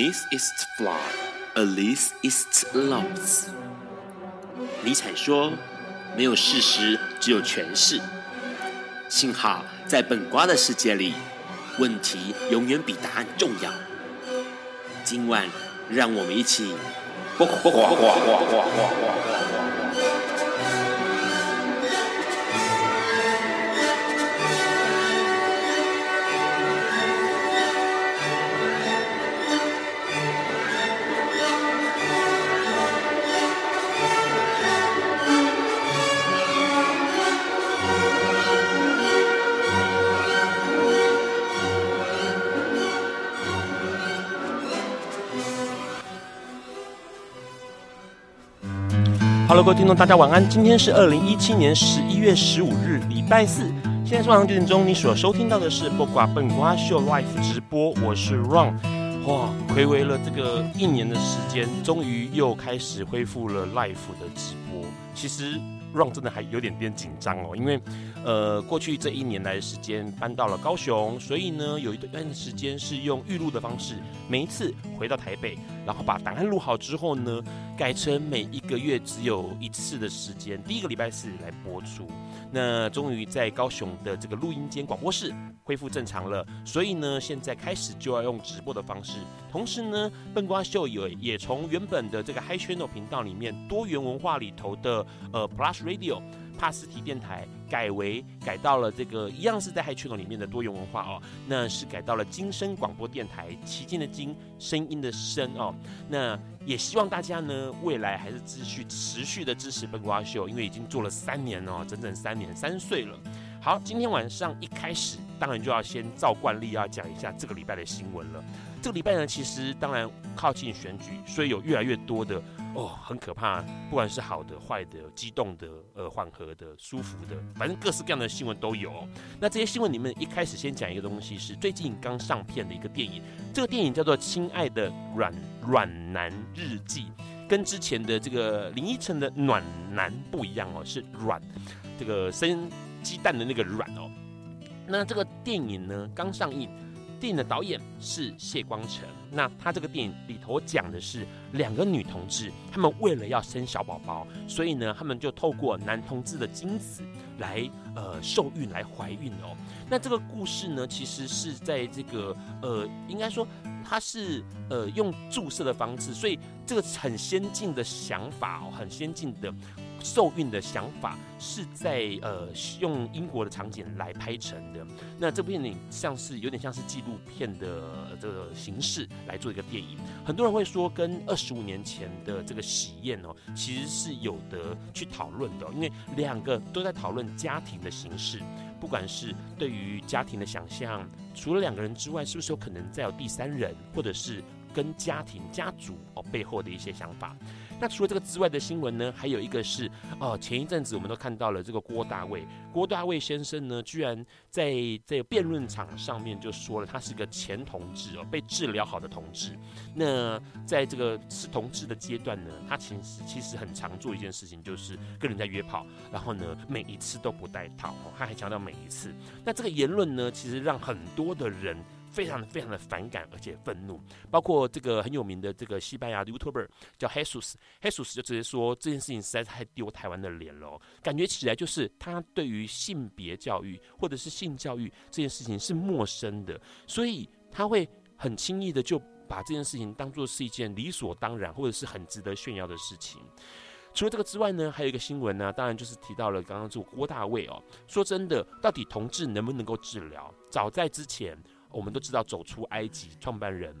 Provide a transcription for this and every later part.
Nichts flawed. Alice is los。尼采说：“没有事实，只有诠释。”幸好在本瓜的世界里，问题永远比答案重要。今晚，让我们一起。各位听众，大家晚安。今天是二零一七年十一月十五日，礼拜四。现在是晚上九点钟，你所收听到的是播瓜笨瓜秀 Live 直播，我是 Ron。哇，睽违了这个一年的时间，终于又开始恢复了 Live 的直播。其实。Ron 真的还有点点紧张哦，因为，呃，过去这一年来的时间搬到了高雄，所以呢，有一段时间是用预录的方式，每一次回到台北，然后把档案录好之后呢，改成每一个月只有一次的时间，第一个礼拜四来播出。那终于在高雄的这个录音间广播室恢复正常了，所以呢，现在开始就要用直播的方式。同时呢，笨瓜秀也也从原本的这个 Hi Channel 频道里面多元文化里头的呃 Plus Radio 帕斯提电台改为改到了这个一样是在 Hi Channel 里面的多元文化哦，那是改到了今生广播电台，奇经的经，声音的声哦。那也希望大家呢未来还是继续持续的支持笨瓜秀，因为已经做了三年哦，整整三年三岁了。好，今天晚上一开始，当然就要先照惯例要讲一下这个礼拜的新闻了。这个礼拜呢，其实当然靠近选举，所以有越来越多的哦，很可怕，不管是好的、坏的、激动的、呃、缓和的、舒服的，反正各式各样的新闻都有。那这些新闻里面，一开始先讲一个东西，是最近刚上片的一个电影，这个电影叫做《亲爱的软软男日记》，跟之前的这个林依晨的暖男不一样哦，是软，这个生鸡蛋的那个软哦。那这个电影呢，刚上映。电影的导演是谢光成，那他这个电影里头讲的是两个女同志，他们为了要生小宝宝，所以呢，他们就透过男同志的精子来呃受孕来怀孕哦。那这个故事呢，其实是在这个呃，应该说它是呃用注射的方式，所以这个很先进的想法哦，很先进的。受孕的想法是在呃用英国的场景来拍成的，那这部电影像是有点像是纪录片的这个形式来做一个电影。很多人会说跟二十五年前的这个喜宴哦，其实是有得去讨论的，因为两个都在讨论家庭的形式，不管是对于家庭的想象，除了两个人之外，是不是有可能再有第三人，或者是跟家庭家族哦背后的一些想法。那除了这个之外的新闻呢，还有一个是哦，前一阵子我们都看到了这个郭大卫，郭大卫先生呢，居然在这个辩论场上面就说了，他是个前同志哦，被治疗好的同志。那在这个是同志的阶段呢，他其实其实很常做一件事情，就是跟人家约炮，然后呢，每一次都不带套哦，他还强调每一次。那这个言论呢，其实让很多的人。非常的非常的反感，而且愤怒，包括这个很有名的这个西班牙的 YouTuber 叫 Jesus，Jesus 就直接说这件事情实在是太丢台湾的脸了，感觉起来就是他对于性别教育或者是性教育这件事情是陌生的，所以他会很轻易的就把这件事情当做是一件理所当然或者是很值得炫耀的事情。除了这个之外呢，还有一个新闻呢，当然就是提到了刚刚这个郭大卫哦，说真的，到底同志能不能够治疗？早在之前。我们都知道，走出埃及创办人，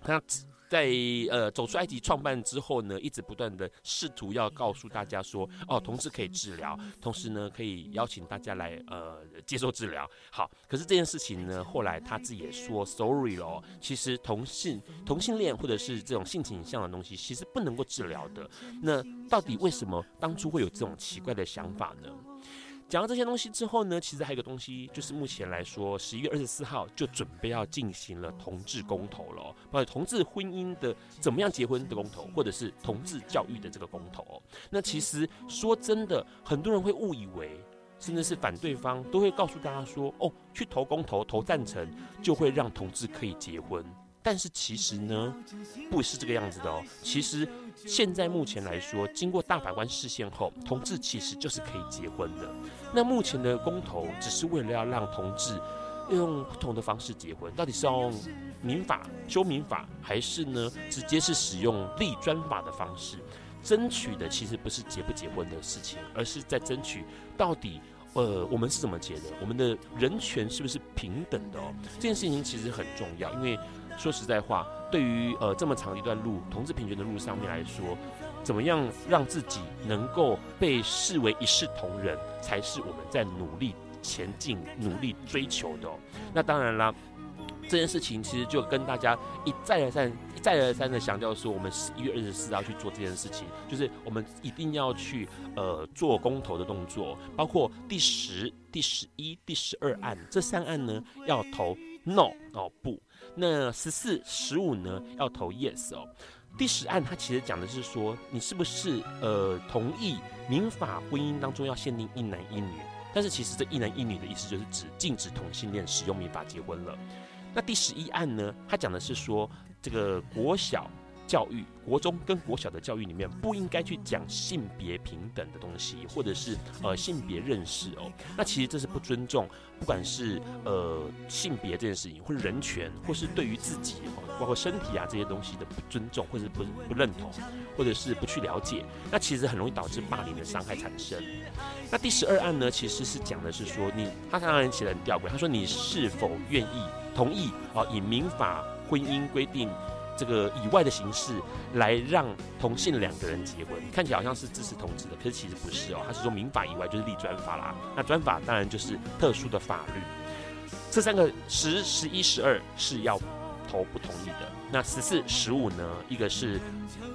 他在呃走出埃及创办之后呢，一直不断的试图要告诉大家说，哦，同志可以治疗，同时呢可以邀请大家来呃接受治疗。好，可是这件事情呢，后来他自己也说 sorry 咯，其实同性同性恋或者是这种性倾向的东西，其实不能够治疗的。那到底为什么当初会有这种奇怪的想法呢？讲到这些东西之后呢，其实还有一个东西，就是目前来说，十一月二十四号就准备要进行了同志公投了，包括同志婚姻的怎么样结婚的公投，或者是同志教育的这个公投。那其实说真的，很多人会误以为，甚至是反对方都会告诉大家说，哦，去投公投投赞成就会让同志可以结婚。但是其实呢，不是这个样子的哦。其实现在目前来说，经过大法官释宪后，同志其实就是可以结婚的。那目前的公投只是为了要让同志用不同的方式结婚，到底是用民法修民法，还是呢直接是使用立专法的方式？争取的其实不是结不结婚的事情，而是在争取到底。呃，我们是怎么结的？我们的人权是不是平等的哦？这件事情其实很重要，因为说实在话，对于呃这么长一段路，同志平权的路上面来说，怎么样让自己能够被视为一视同仁，才是我们在努力前进、努力追求的。那当然啦。这件事情其实就跟大家一再而三、一再而三的强调说，我们十一月二十四号去做这件事情，就是我们一定要去呃做公投的动作，包括第十、第十一、第十二案这三案呢要投 no 哦不，那十四、十五呢要投 yes 哦。第十案它其实讲的是说，你是不是呃同意民法婚姻当中要限定一男一女？但是其实这一男一女的意思就是指禁止同性恋使用民法结婚了。那第十一案呢？它讲的是说，这个国小教育、国中跟国小的教育里面不应该去讲性别平等的东西，或者是呃性别认识哦。那其实这是不尊重，不管是呃性别这件事情，或者人权，或是对于自己哦，包括身体啊这些东西的不尊重，或者是不不认同，或者是不去了解，那其实很容易导致霸凌的伤害产生。那第十二案呢，其实是讲的是说，你他当然写得很吊诡，他说你是否愿意？同意啊，以民法婚姻规定这个以外的形式来让同性两个人结婚，看起来好像是支持同志的，可是其实不是哦。他是说民法以外就是立专法啦。那专法当然就是特殊的法律。这三个十、十一、十二是要投不同意的。那十四、十五呢？一个是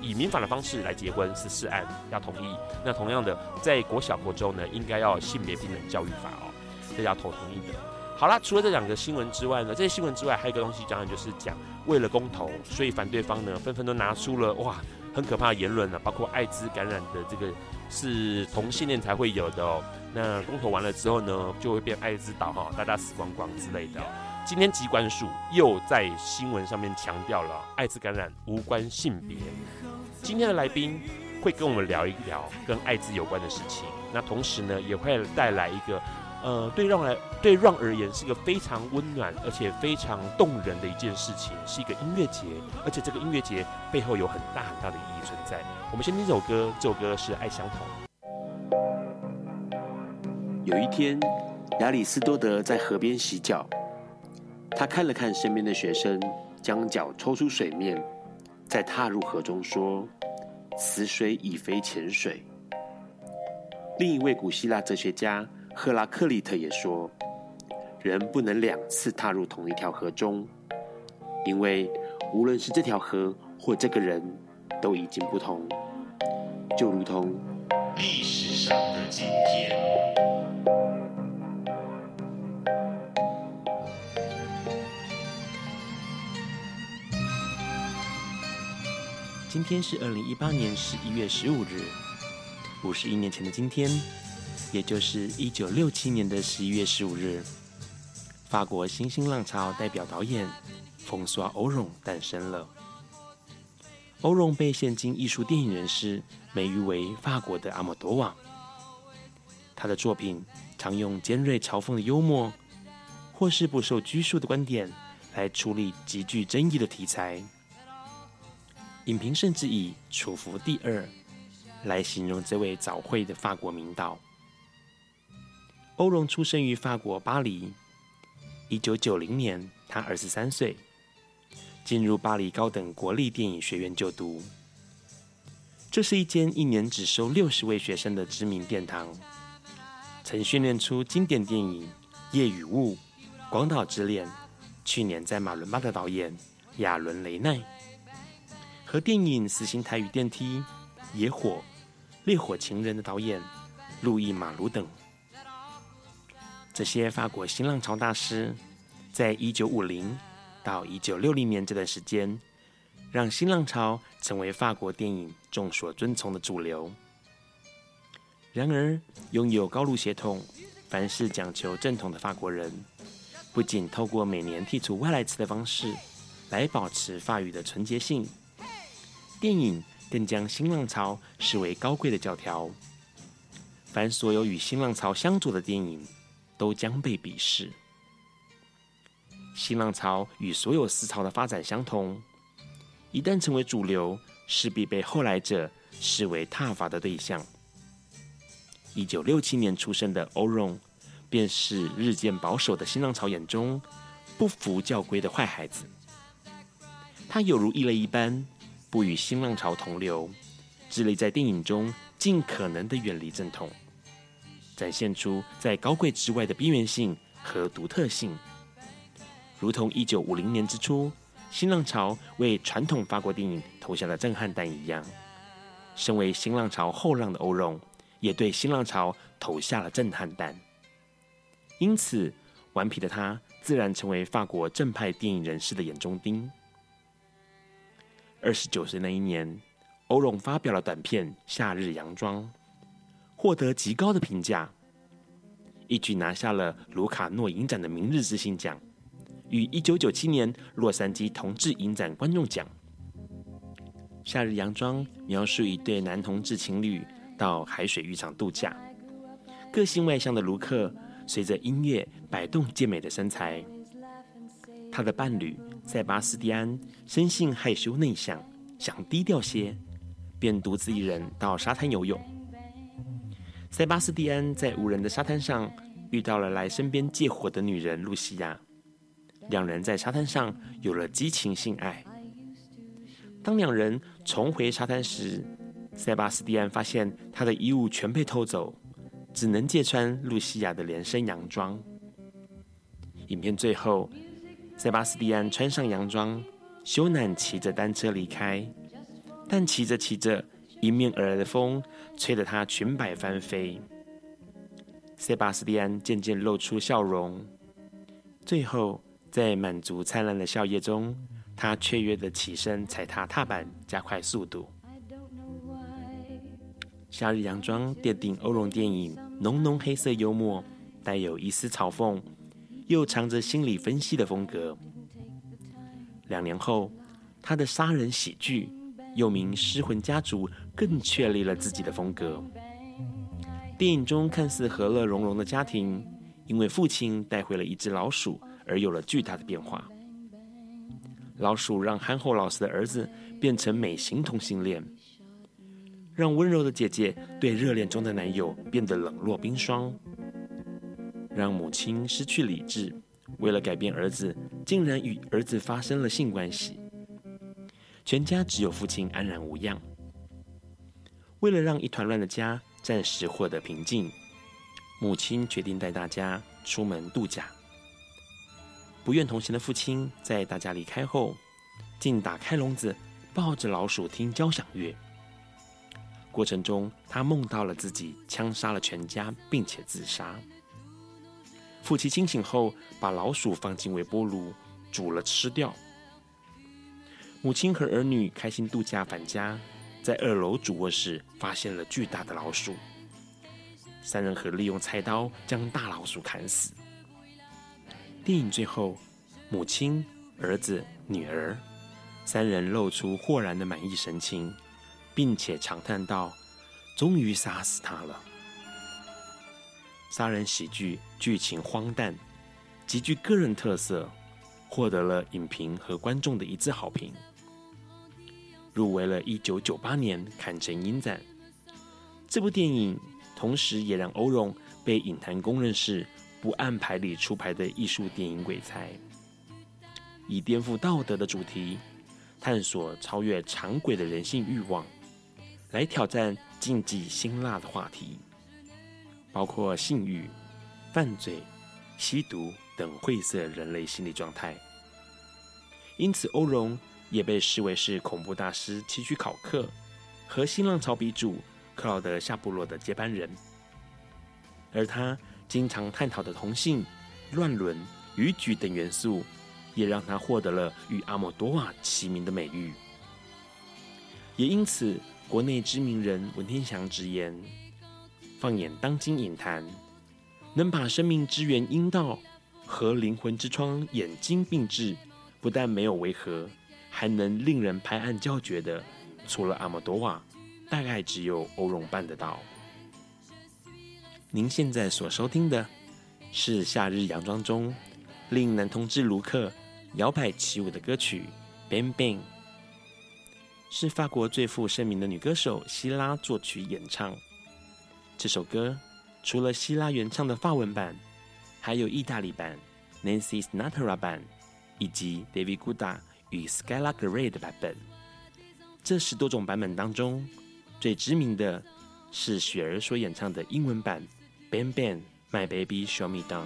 以民法的方式来结婚，十四案要同意。那同样的，在国小、国中呢，应该要性别平等教育法哦，这要投同意的。好啦，除了这两个新闻之外呢，这些新闻之外还有一个东西，当然就是讲为了公投，所以反对方呢纷纷都拿出了哇很可怕的言论呢，包括艾滋感染的这个是同性恋才会有的哦。那公投完了之后呢，就会变艾滋岛哈，大家死光光之类的。今天疾管署又在新闻上面强调了艾滋感染无关性别。今天的来宾会跟我们聊一聊跟艾滋有关的事情，那同时呢也会带来一个。呃，对让来对让而言是一个非常温暖而且非常动人的一件事情，是一个音乐节，而且这个音乐节背后有很大很大的意义存在。我们先听这首歌，这首歌是《爱相同》。有一天，亚里斯多德在河边洗脚，他看了看身边的学生，将脚抽出水面，再踏入河中，说：“此水已非前水。”另一位古希腊哲学家。赫拉克利特也说，人不能两次踏入同一条河中，因为无论是这条河或这个人，都已经不同，就如同历史上的今天。今天是二零一八年十一月十五日，五十一年前的今天。也就是一九六七年的十一月十五日，法国新兴浪潮代表导演冯索瓦·欧荣诞生了。欧容被现今艺术电影人士美誉为法国的阿莫多瓦。他的作品常用尖锐嘲讽的幽默，或是不受拘束的观点来处理极具争议的题材。影评甚至以“楚服第二”来形容这位早慧的法国名导。欧容出生于法国巴黎，一九九零年，他二十三岁，进入巴黎高等国立电影学院就读。这是一间一年只收六十位学生的知名殿堂，曾训练出经典电影《夜与雾》《广岛之恋》，去年在马伦巴的导演亚伦·雷奈，和电影《死刑台与电梯》《野火》《烈火情人》的导演路易·马卢等。这些法国新浪潮大师，在一九五零到一九六零年这段时间，让新浪潮成为法国电影众所遵从的主流。然而，拥有高卢血统、凡事讲求正统的法国人，不仅透过每年剔除外来词的方式，来保持法语的纯洁性。电影更将新浪潮视为高贵的教条，凡所有与新浪潮相左的电影，都将被鄙视。新浪潮与所有思潮的发展相同，一旦成为主流，势必被后来者视为挞伐的对象。一九六七年出生的欧容，便是日渐保守的新浪潮眼中不服教规的坏孩子。他有如异类一般，不与新浪潮同流，致力在电影中尽可能的远离正统，展现出在高贵之外的边缘性和独特性。如同一九五零年之初，新浪潮为传统法国电影投下了震撼弹一样，身为新浪潮后浪的欧容，也对新浪潮投下了震撼弹。因此，顽皮的他自然成为法国正派电影人士的眼中钉。二十九岁那一年，欧容发表了短片《夏日洋装》，获得极高的评价，一举拿下了卢卡诺影展的明日之星奖，与一九九七年洛杉矶同志影展观众奖。《夏日洋装》描述一对男同志情侣到海水浴场度假，个性外向的卢克随着音乐摆动健美的身材，他的伴侣。塞巴斯蒂安生性害羞内向，想低调些，便独自一人到沙滩游泳。塞巴斯蒂安在无人的沙滩上遇到了来身边借火的女人露西亚，两人在沙滩上有了激情性爱。当两人重回沙滩时，塞巴斯蒂安发现他的衣物全被偷走，只能借穿露西亚的连身洋装。影片最后。塞巴斯蒂安穿上洋装，羞赧骑着单车离开，但骑着骑着，迎面而来的风吹得他裙摆翻飞。塞巴斯蒂安渐渐露出笑容，最后在满足灿烂的笑靥中，他雀跃地起身踩踏踏板，加快速度。夏日洋装奠定欧容电影浓浓黑色幽默，带有一丝嘲讽。又藏着心理分析的风格。两年后，他的杀人喜剧又名《尸魂家族》更确立了自己的风格。电影中看似和乐融融的家庭，因为父亲带回了一只老鼠而有了巨大的变化。老鼠让憨厚老实的儿子变成美型同性恋，让温柔的姐姐对热恋中的男友变得冷若冰霜。让母亲失去理智，为了改变儿子，竟然与儿子发生了性关系。全家只有父亲安然无恙。为了让一团乱的家暂时获得平静，母亲决定带大家出门度假。不愿同行的父亲在大家离开后，竟打开笼子，抱着老鼠听交响乐。过程中，他梦到了自己枪杀了全家，并且自杀。父亲清醒后，把老鼠放进微波炉煮了吃掉。母亲和儿女开心度假返家，在二楼主卧室发现了巨大的老鼠。三人合力用菜刀将大老鼠砍死。电影最后，母亲、儿子、女儿三人露出豁然的满意神情，并且长叹道：“终于杀死他了。”杀人喜剧剧情荒诞，极具个人特色，获得了影评和观众的一致好评。入围了一九九八年坎城影展。这部电影同时也让欧容被影坛公认是不按牌理出牌的艺术电影鬼才。以颠覆道德的主题，探索超越常轨的人性欲望，来挑战禁忌辛辣的话题。包括性欲、犯罪、吸毒等晦涩人类心理状态，因此欧容也被视为是恐怖大师希区考克和新浪潮鼻祖克劳德·夏布洛的接班人。而他经常探讨的同性、乱伦、逾矩等元素，也让他获得了与阿莫多瓦齐名的美誉。也因此，国内知名人文天祥直言。放眼当今影坛，能把生命之源阴道和灵魂之窗眼睛并置，不但没有违和，还能令人拍案叫绝的，除了阿莫多瓦，大概只有欧容办得到。您现在所收听的是《夏日洋装》中令男同志卢克摇摆起舞的歌曲《Bang Bang》，是法国最负盛名的女歌手希拉作曲演唱。这首歌除了希拉原唱的法文版，还有意大利版、Nancy Sinatra 版以及 David Guetta 与 Skylar Grey 的版本。这十多种版本当中，最知名的是雪儿所演唱的英文版。Bang Bang, my baby, show me down。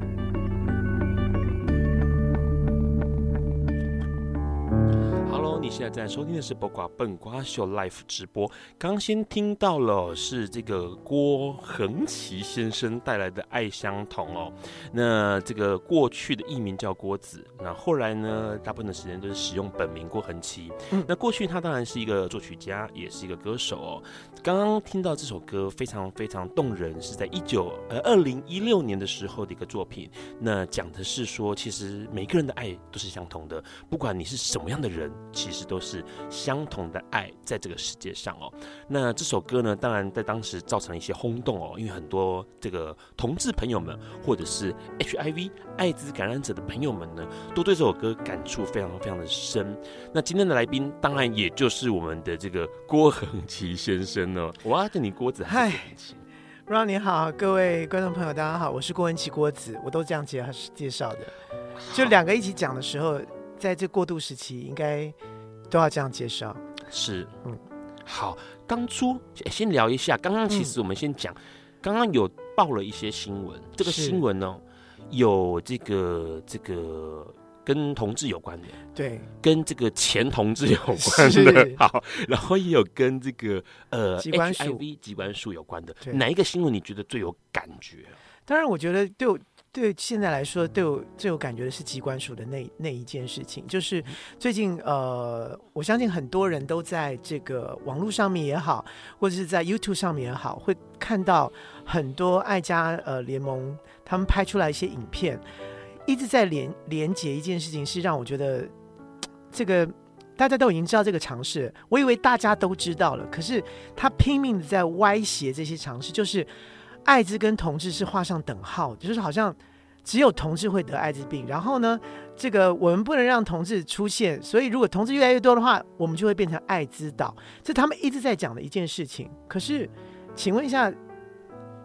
现在在收听的是《播瓜笨瓜秀》Live 直播。刚先听到了是这个郭恒奇先生带来的《爱相同》哦。那这个过去的艺名叫郭子，那后来呢，大部分的时间都是使用本名郭恒奇。嗯，那过去他当然是一个作曲家，也是一个歌手哦。刚刚听到这首歌非常非常动人，是在一九呃二零一六年的时候的一个作品。那讲的是说，其实每个人的爱都是相同的，不管你是什么样的人，其实。都是相同的爱，在这个世界上哦。那这首歌呢，当然在当时造成了一些轰动哦，因为很多这个同志朋友们，或者是 HIV 艾滋感染者的朋友们呢，都对这首歌感触非常非常的深。那今天的来宾，当然也就是我们的这个郭恒奇先生哦。我要叫你郭子，嗨，Ron 你好，各位观众朋友，大家好，我是郭文奇郭子，我都这样介介绍的。就两个一起讲的时候，在这过渡时期，应该。都要这样介绍，是，嗯，好，当初先聊一下，刚刚其实我们先讲，刚刚有报了一些新闻，这个新闻呢，有这个这个跟同志有关的，对，跟这个前同志有关的，好，然后也有跟这个呃 HIV 疾管署有关的，哪一个新闻你觉得最有感觉？当然，我觉得对我。对现在来说，对我最有感觉的是机关署的那那一件事情，就是最近呃，我相信很多人都在这个网络上面也好，或者是在 YouTube 上面也好，会看到很多爱家呃联盟他们拍出来一些影片，一直在连连接一件事情，是让我觉得这个大家都已经知道这个尝试，我以为大家都知道了，可是他拼命的在歪斜这些尝试，就是。艾滋跟同志是画上等号，就是好像只有同志会得艾滋病。然后呢，这个我们不能让同志出现，所以如果同志越来越多的话，我们就会变成艾滋岛。这他们一直在讲的一件事情。可是，请问一下，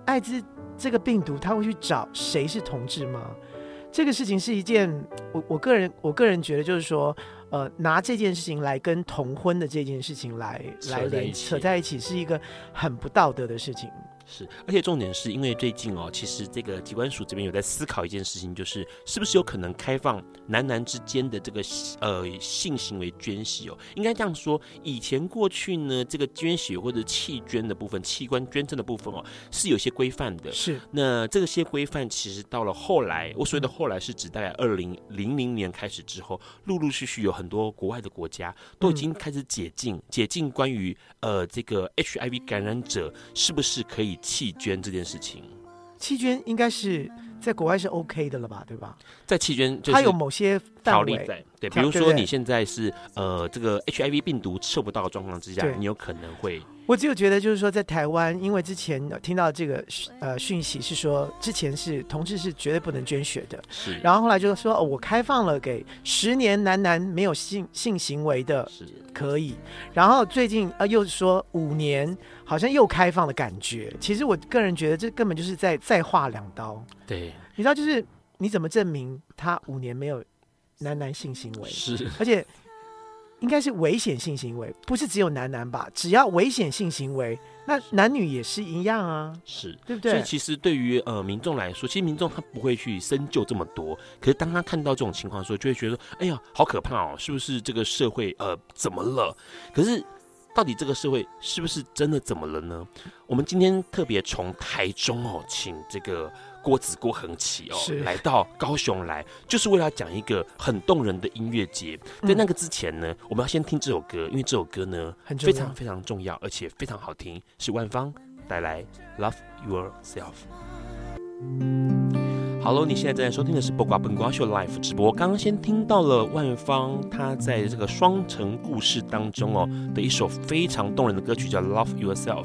艾滋这个病毒，他会去找谁是同志吗？这个事情是一件，我我个人我个人觉得就是说，呃，拿这件事情来跟同婚的这件事情来来连扯在一起，是一个很不道德的事情。是，而且重点是因为最近哦，其实这个机关署这边有在思考一件事情，就是是不是有可能开放男男之间的这个呃性行为捐血哦？应该这样说，以前过去呢，这个捐血或者器捐的部分、器官捐赠的部分哦，是有些规范的。是，那这些规范其实到了后来，我所谓的后来是指大概二零零零年开始之后，陆陆续续有很多国外的国家都已经开始解禁，嗯、解禁关于呃这个 HIV 感染者是不是可以。器捐这件事情，弃捐应该是在国外是 OK 的了吧，对吧？在弃捐，它有某些条例在。对，比如说你现在是呃这个 HIV 病毒测不到的状况之下，你有可能会。我只有觉得就是说，在台湾，因为之前听到这个呃讯息是说，之前是同志是绝对不能捐血的，是。然后后来就是说，哦，我开放了给十年男男没有性性行为的，是可以。然后最近呃又说五年，好像又开放的感觉。其实我个人觉得这根本就是在再划两刀。对，你知道就是你怎么证明他五年没有男男性行为？是，而且。应该是危险性行为，不是只有男男吧？只要危险性行为，那男女也是一样啊，是对不对？所以其实对于呃民众来说，其实民众他不会去深究这么多，可是当他看到这种情况的时候，就会觉得，哎呀，好可怕哦，是不是这个社会呃怎么了？可是到底这个社会是不是真的怎么了呢？我们今天特别从台中哦，请这个。郭子郭恒琪哦，来到高雄来，就是为了讲一个很动人的音乐节。在那个之前呢，我们要先听这首歌，因为这首歌呢非常非常重要，而且非常好听，是万芳带来《Love Yourself》。Hello，你现在正在收听的是《播瓜本瓜秀》Live 直播。刚刚先听到了万芳，她在这个双城故事当中哦的一首非常动人的歌曲，叫《Love Yourself》。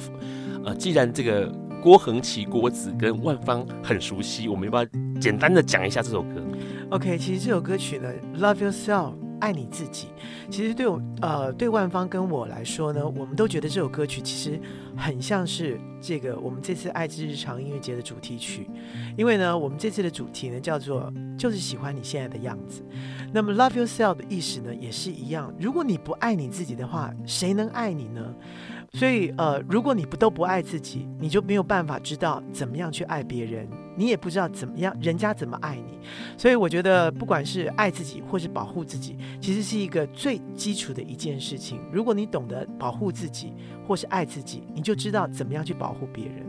呃，既然这个。郭恒琪、郭子跟万芳很熟悉，我们要不要简单的讲一下这首歌？OK，其实这首歌曲呢，《Love Yourself》爱你自己。其实对我呃对万芳跟我来说呢，我们都觉得这首歌曲其实很像是这个我们这次爱之日常音乐节的主题曲，因为呢，我们这次的主题呢叫做就是喜欢你现在的样子。那么《Love Yourself》的意思呢也是一样，如果你不爱你自己的话，谁能爱你呢？所以，呃，如果你不都不爱自己，你就没有办法知道怎么样去爱别人，你也不知道怎么样人家怎么爱你。所以，我觉得不管是爱自己或是保护自己，其实是一个最基础的一件事情。如果你懂得保护自己或是爱自己，你就知道怎么样去保护别人。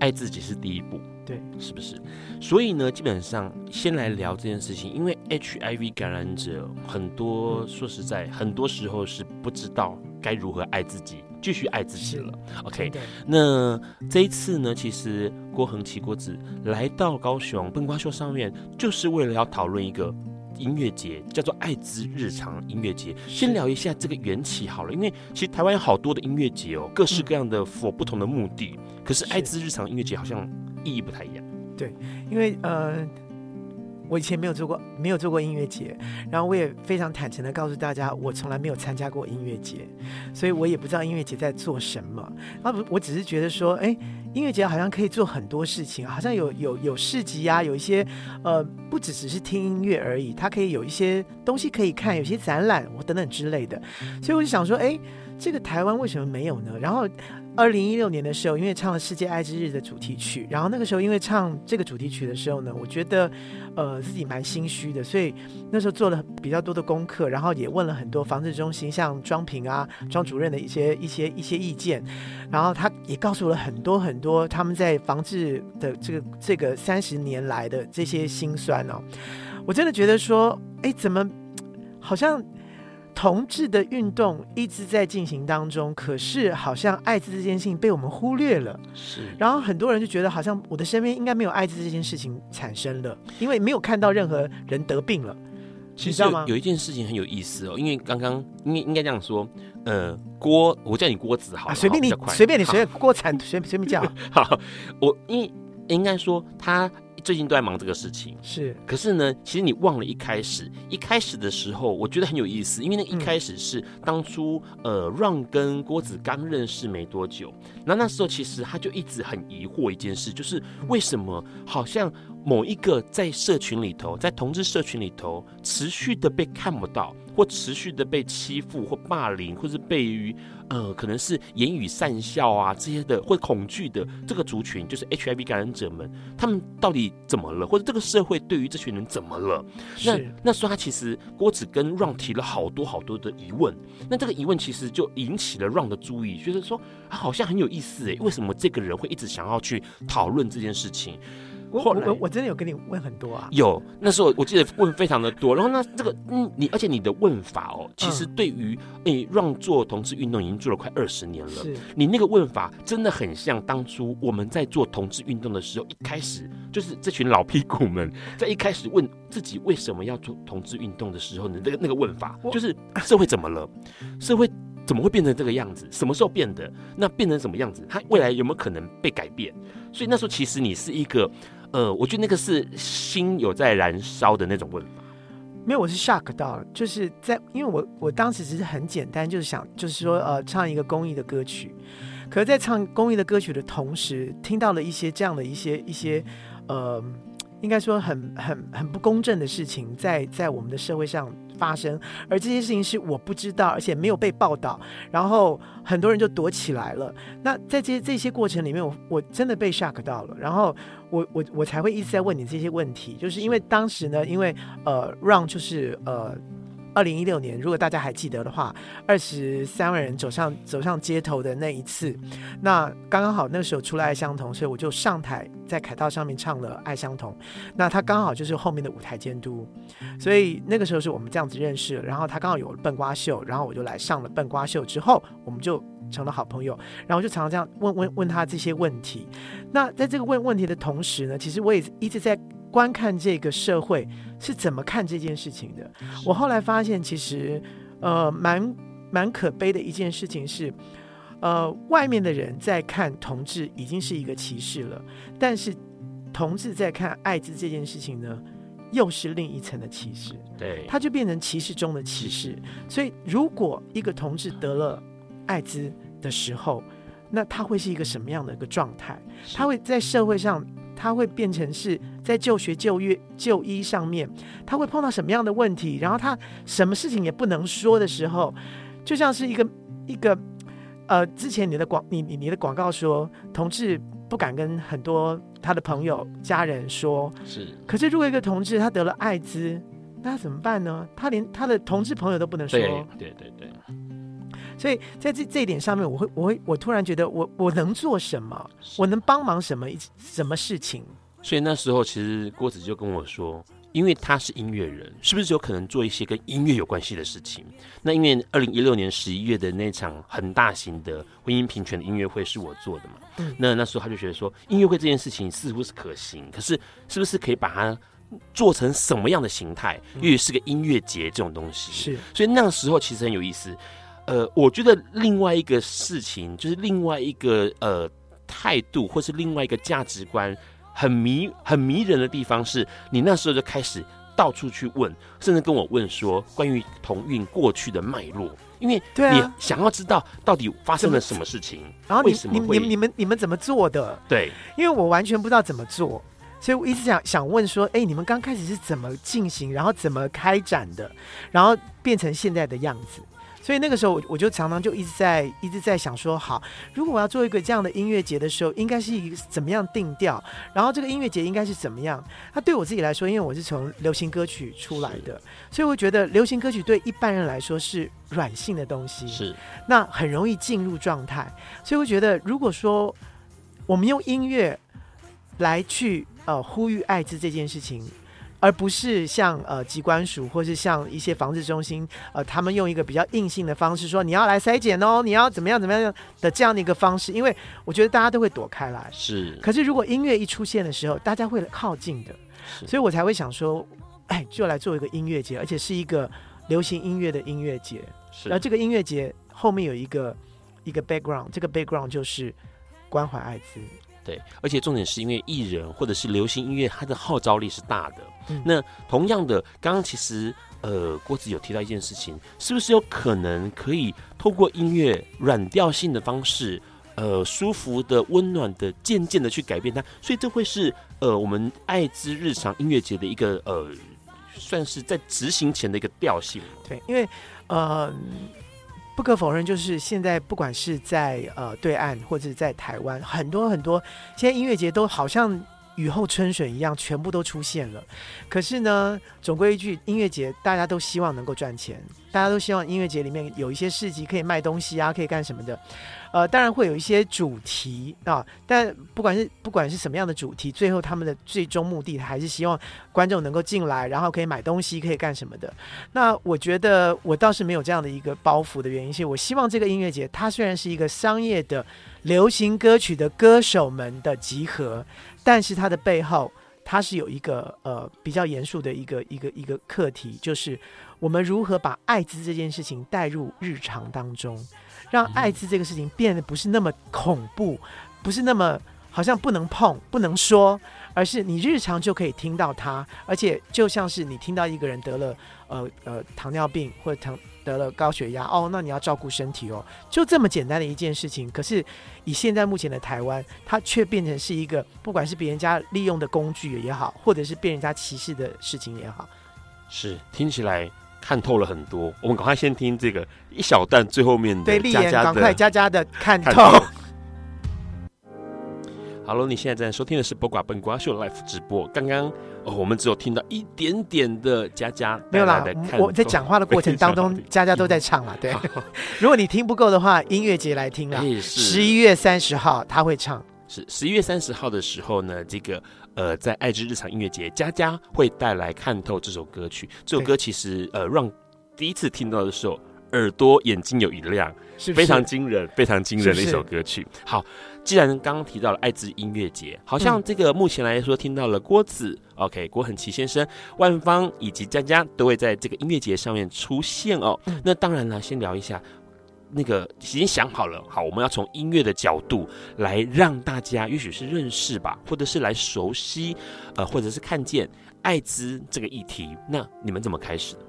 爱自己是第一步，对，是不是？所以呢，基本上先来聊这件事情，因为 HIV 感染者很多，说实在，很多时候是不知道该如何爱自己。继续爱自己了，OK。那这一次呢，其实郭恒奇郭子来到高雄笨瓜秀上面，就是为了要讨论一个音乐节，叫做“爱之日常音乐节”。先聊一下这个缘起好了，因为其实台湾有好多的音乐节哦，各式各样的 for 不同的目的。可是“爱之日常音乐节”好像意义不太一样。对，因为呃。我以前没有做过，没有做过音乐节，然后我也非常坦诚的告诉大家，我从来没有参加过音乐节，所以我也不知道音乐节在做什么。啊，不，我只是觉得说，哎，音乐节好像可以做很多事情，好像有有有市集啊，有一些呃，不只只是听音乐而已，它可以有一些东西可以看，有些展览我等等之类的。所以我就想说，哎，这个台湾为什么没有呢？然后。二零一六年的时候，因为唱了世界爱之日的主题曲，然后那个时候因为唱这个主题曲的时候呢，我觉得，呃，自己蛮心虚的，所以那时候做了比较多的功课，然后也问了很多防治中心，像庄平啊、庄主任的一些一些一些意见，然后他也告诉了很多很多他们在防治的这个这个三十年来的这些辛酸哦，我真的觉得说，哎，怎么好像。同志的运动一直在进行当中，可是好像艾滋这件事情被我们忽略了。是，然后很多人就觉得好像我的身边应该没有艾滋这件事情产生了，因为没有看到任何人得病了。其实有，有一件事情很有意思哦，因为刚刚应该应该这样说，呃，郭，我叫你郭子好，随便你，随便你，随便郭产，随随便叫。好，我因为应该说他。最近都在忙这个事情，是。可是呢，其实你忘了一开始，一开始的时候，我觉得很有意思，因为那一开始是当初、嗯、呃，Ron 跟郭子刚认识没多久，那那时候其实他就一直很疑惑一件事，就是为什么好像某一个在社群里头，在同志社群里头持续的被看不到，或持续的被欺负或霸凌，或是被于。呃，可能是言语善笑啊这些的，会恐惧的这个族群，就是 HIV 感染者们，他们到底怎么了？或者这个社会对于这群人怎么了？那那时候他其实郭子跟 Ron 提了好多好多的疑问，那这个疑问其实就引起了 Ron 的注意，就是说他好像很有意思诶，为什么这个人会一直想要去讨论这件事情？我我我真的有跟你问很多啊。有，那时候我记得问非常的多，然后那这个嗯，你而且你的问法哦，其实对于诶、嗯欸、让做同志运动已经做了快二十年了，你那个问法真的很像当初我们在做同志运动的时候，一开始就是这群老屁股们在一开始问自己为什么要做同志运动的时候，你那个那个问法就是社会怎么了？社会怎么会变成这个样子？什么时候变的？那变成什么样子？它未来有没有可能被改变？所以那时候其实你是一个。呃，我觉得那个是心有在燃烧的那种问法。没有，我是 shock 到了，就是在因为我我当时只是很简单，就是想就是说呃唱一个公益的歌曲，可是，在唱公益的歌曲的同时，听到了一些这样的一些一些呃，应该说很很很不公正的事情在在我们的社会上发生，而这些事情是我不知道，而且没有被报道，然后很多人就躲起来了。那在这些这些过程里面，我我真的被 shock 到了，然后。我我我才会一直在问你这些问题，就是因为当时呢，因为呃让就是呃，二零一六年，如果大家还记得的话，二十三万人走上走上街头的那一次，那刚刚好那个时候出了《爱相同》，所以我就上台在凯道上面唱了《爱相同》，那他刚好就是后面的舞台监督，所以那个时候是我们这样子认识，然后他刚好有了笨瓜秀，然后我就来上了笨瓜秀之后，我们就。成了好朋友，然后就常常这样问问问他这些问题。那在这个问问题的同时呢，其实我也一直在观看这个社会是怎么看这件事情的。我后来发现，其实呃蛮蛮可悲的一件事情是，呃外面的人在看同志已经是一个歧视了，但是同志在看艾滋这件事情呢，又是另一层的歧视。对，它就变成歧视中的歧视。所以如果一个同志得了艾滋的时候，那他会是一个什么样的一个状态？他会在社会上，他会变成是在就学、就业、就医上面，他会碰到什么样的问题？然后他什么事情也不能说的时候，就像是一个一个呃，之前你的广你你你的广告说，同志不敢跟很多他的朋友、家人说，是。可是如果一个同志他得了艾滋，那怎么办呢？他连他的同志朋友都不能说。对对对对。所以在这这一点上面，我会我会我突然觉得我我能做什么？我能帮忙什么？什么事情？所以那时候其实郭子就跟我说，因为他是音乐人，是不是有可能做一些跟音乐有关系的事情？那因为二零一六年十一月的那场很大型的婚姻平权的音乐会是我做的嘛，嗯，那那时候他就觉得说，音乐会这件事情似乎是可行，可是是不是可以把它做成什么样的形态？因为是个音乐节这种东西，是，所以那个时候其实很有意思。呃，我觉得另外一个事情就是另外一个呃态度，或是另外一个价值观，很迷很迷人的地方是，你那时候就开始到处去问，甚至跟我问说关于同运过去的脉络，因为你想要知道到底发生了什么事情，然后你你你你们你们怎么做的？对，因为我完全不知道怎么做，所以我一直想想问说，哎，你们刚开始是怎么进行，然后怎么开展的，然后变成现在的样子。所以那个时候，我我就常常就一直在一直在想说，好，如果我要做一个这样的音乐节的时候，应该是一个怎么样定调？然后这个音乐节应该是怎么样？它对我自己来说，因为我是从流行歌曲出来的，所以我觉得流行歌曲对一般人来说是软性的东西，是那很容易进入状态。所以我觉得，如果说我们用音乐来去呃呼吁艾滋这件事情。而不是像呃机关署或是像一些防治中心，呃，他们用一个比较硬性的方式说，你要来筛检哦，你要怎么样怎么样的这样的一个方式，因为我觉得大家都会躲开来。是。可是如果音乐一出现的时候，大家会靠近的，所以我才会想说，哎，就来做一个音乐节，而且是一个流行音乐的音乐节。是。然后这个音乐节后面有一个一个 background，这个 background 就是关怀艾滋。对，而且重点是因为艺人或者是流行音乐，它的号召力是大的。嗯、那同样的，刚刚其实呃郭子有提到一件事情，是不是有可能可以透过音乐软调性的方式，呃舒服的、温暖的、渐渐的去改变它？所以这会是呃我们爱之日常音乐节的一个呃算是在执行前的一个调性。对，因为呃。不可否认，就是现在不管是在呃对岸或者在台湾，很多很多现在音乐节都好像雨后春笋一样，全部都出现了。可是呢，总归一句，音乐节大家都希望能够赚钱，大家都希望音乐节里面有一些市集可以卖东西啊，可以干什么的。呃，当然会有一些主题啊，但不管是不管是什么样的主题，最后他们的最终目的还是希望观众能够进来，然后可以买东西，可以干什么的。那我觉得我倒是没有这样的一个包袱的原因，是我希望这个音乐节它虽然是一个商业的流行歌曲的歌手们的集合，但是它的背后它是有一个呃比较严肃的一个一个一个课题，就是我们如何把艾滋这件事情带入日常当中。让艾滋这个事情变得不是那么恐怖，不是那么好像不能碰、不能说，而是你日常就可以听到它，而且就像是你听到一个人得了呃呃糖尿病或者糖得了高血压哦，那你要照顾身体哦，就这么简单的一件事情。可是以现在目前的台湾，它却变成是一个不管是别人家利用的工具也好，或者是被人家歧视的事情也好，是听起来。看透了很多，我们赶快先听这个一小段最后面的对，丽言赶快佳佳的看透。好了，你现在正在收听的是《播瓜本瓜秀》Live 直播。刚刚哦，我们只有听到一点点的佳佳没有啦，我在讲话的过程当中，佳佳都在唱了。对，如果你听不够的话，音乐节来听了。十一月三十号他会唱。是十一月三十号的时候呢，这个呃，在爱之日常音乐节，佳佳会带来看透这首歌曲。这首歌其实呃，让第一次听到的时候，耳朵眼睛有一亮，是非常惊人，非常惊人的一首歌曲。好，既然刚刚提到了爱之音乐节，好像这个目前来说听到了郭子、嗯、，OK，郭恒奇先生、万芳以及佳佳都会在这个音乐节上面出现哦。嗯、那当然了，先聊一下。那个已经想好了，好，我们要从音乐的角度来让大家，也许是认识吧，或者是来熟悉，呃，或者是看见艾滋这个议题。那你们怎么开始的？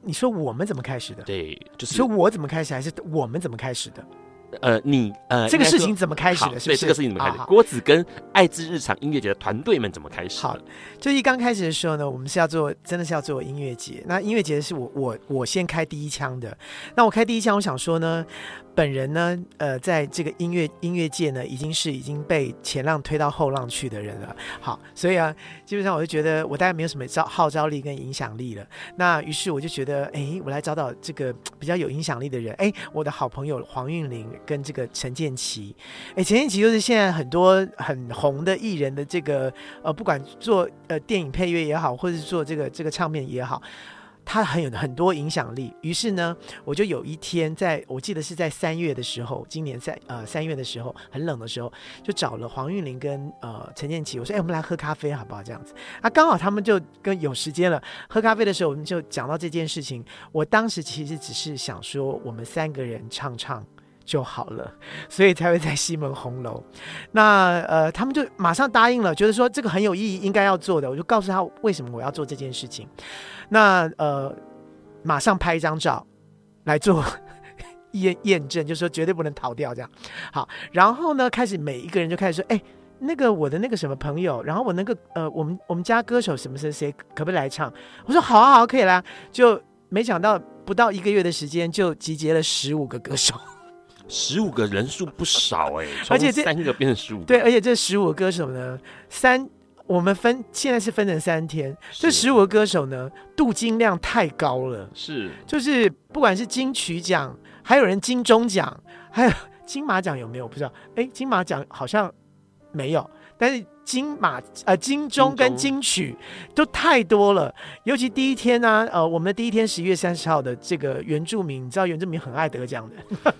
你说我们怎么开始的？对，就是说我怎么开始，还是我们怎么开始的？呃，你呃，这个事情怎么开始的？对，这个事情怎么开始？郭子跟爱之日常音乐节的团队们怎么开始？好，就一刚开始的时候呢，我们是要做，真的是要做音乐节。那音乐节是我我我先开第一枪的。那我开第一枪，我想说呢。本人呢，呃，在这个音乐音乐界呢，已经是已经被前浪推到后浪去的人了。好，所以啊，基本上我就觉得我大概没有什么招号召力跟影响力了。那于是我就觉得，哎，我来找找这个比较有影响力的人。哎，我的好朋友黄韵玲跟这个陈建骐。哎，陈建骐就是现在很多很红的艺人的这个呃，不管做呃电影配乐也好，或者是做这个这个唱片也好。他很有很多影响力，于是呢，我就有一天在，我记得是在三月的时候，今年三呃三月的时候，很冷的时候，就找了黄韵玲跟呃陈建琪，我说，哎，我们来喝咖啡好不好？这样子啊，刚好他们就跟有时间了，喝咖啡的时候，我们就讲到这件事情。我当时其实只是想说，我们三个人唱唱就好了，所以才会在西门红楼。那呃，他们就马上答应了，觉得说这个很有意义，应该要做的。我就告诉他为什么我要做这件事情。那呃，马上拍一张照来做 验验证，就说绝对不能逃掉这样。好，然后呢，开始每一个人就开始说，哎，那个我的那个什么朋友，然后我那个呃，我们我们家歌手什么谁谁可不可以来唱？我说好啊好，可以啦。就没想到不到一个月的时间，就集结了十五个歌手，十五个人数不少哎，而且这三个变成十五，对，而且这十五个歌手呢，三。我们分现在是分成三天，这十五个歌手呢，镀金量太高了，是，就是不管是金曲奖，还有人金钟奖，还有 金马奖有没有？不知道，哎，金马奖好像没有，但是金马呃金钟跟金曲都太多了，尤其第一天呢、啊，呃，我们的第一天十一月三十号的这个原住民，你知道原住民很爱得奖的，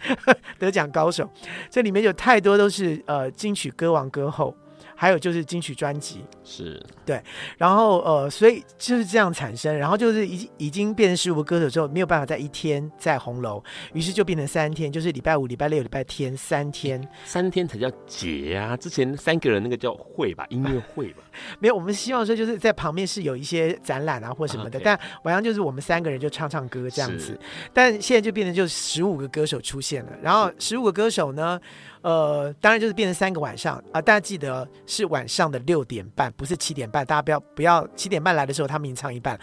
得奖高手，这里面有太多都是呃金曲歌王歌后。还有就是金曲专辑是对，然后呃，所以就是这样产生，然后就是已已经变成十五个歌手之后，没有办法在一天在红楼，于是就变成三天，就是礼拜五、礼拜六、礼拜天三天，三天才叫节、啊。之前三个人那个叫会吧，音乐会吧，没有。我们希望说就是在旁边是有一些展览啊或什么的，Okay. 但晚上就是我们三个人就唱唱歌这样子。但现在就变成就十五个歌手出现了，然后十五个歌手呢，呃，当然就是变成三个晚上啊、呃，大家记得。是晚上的六点半，不是七点半。大家不要不要七点半来的时候，他们已经唱一半。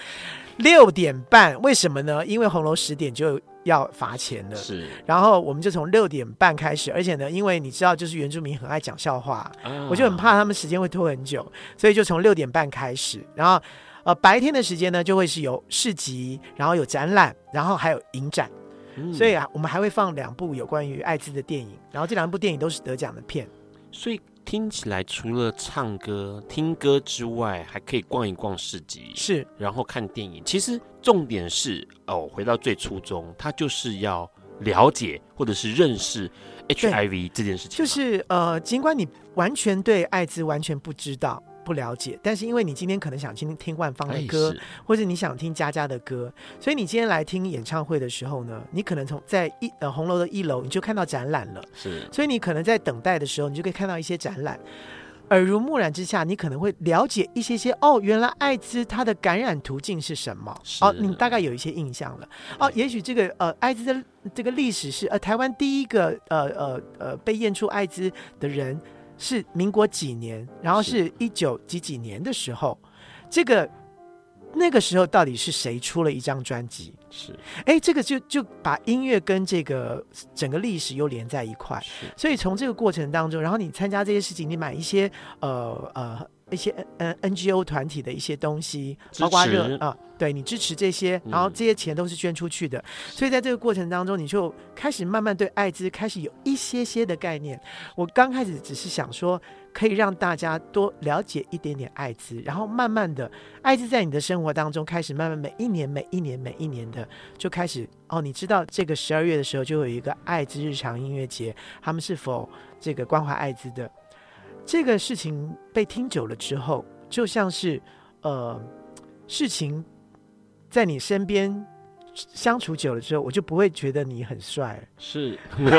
六点半，为什么呢？因为红楼十点就要罚钱了。是，然后我们就从六点半开始，而且呢，因为你知道，就是原住民很爱讲笑话，啊、我就很怕他们时间会拖很久，所以就从六点半开始。然后，呃，白天的时间呢，就会是有市集，然后有展览，然后还有影展。嗯、所以啊，我们还会放两部有关于艾滋的电影，然后这两部电影都是得奖的片。所以。听起来除了唱歌、听歌之外，还可以逛一逛市集，是，然后看电影。其实重点是哦，回到最初衷，他就是要了解或者是认识 HIV 这件事情。就是呃，尽管你完全对艾滋完全不知道。不了解，但是因为你今天可能想听听万芳的歌，或者你想听佳佳的歌，所以你今天来听演唱会的时候呢，你可能从在一呃红楼的一楼，你就看到展览了。是，所以你可能在等待的时候，你就可以看到一些展览，耳濡目染之下，你可能会了解一些些哦，原来艾滋它的感染途径是什么？哦，你大概有一些印象了。哦，也许这个呃艾滋的这个历史是呃台湾第一个呃呃呃被验出艾滋的人。是民国几年，然后是一九几几年的时候，这个那个时候到底是谁出了一张专辑？是，哎，这个就就把音乐跟这个整个历史又连在一块。是，所以从这个过程当中，然后你参加这些事情，你买一些呃呃。一些呃 N G O 团体的一些东西，包括热啊，对你支持这些，然后这些钱都是捐出去的，嗯、所以在这个过程当中，你就开始慢慢对艾滋开始有一些些的概念。我刚开始只是想说，可以让大家多了解一点点艾滋，然后慢慢的，艾滋在你的生活当中开始慢慢每一年、每一年、每一年的就开始哦，你知道这个十二月的时候就有一个艾滋日常音乐节，他们是否这个关怀艾滋的？这个事情被听久了之后，就像是，呃，事情在你身边相处久了之后，我就不会觉得你很帅。是，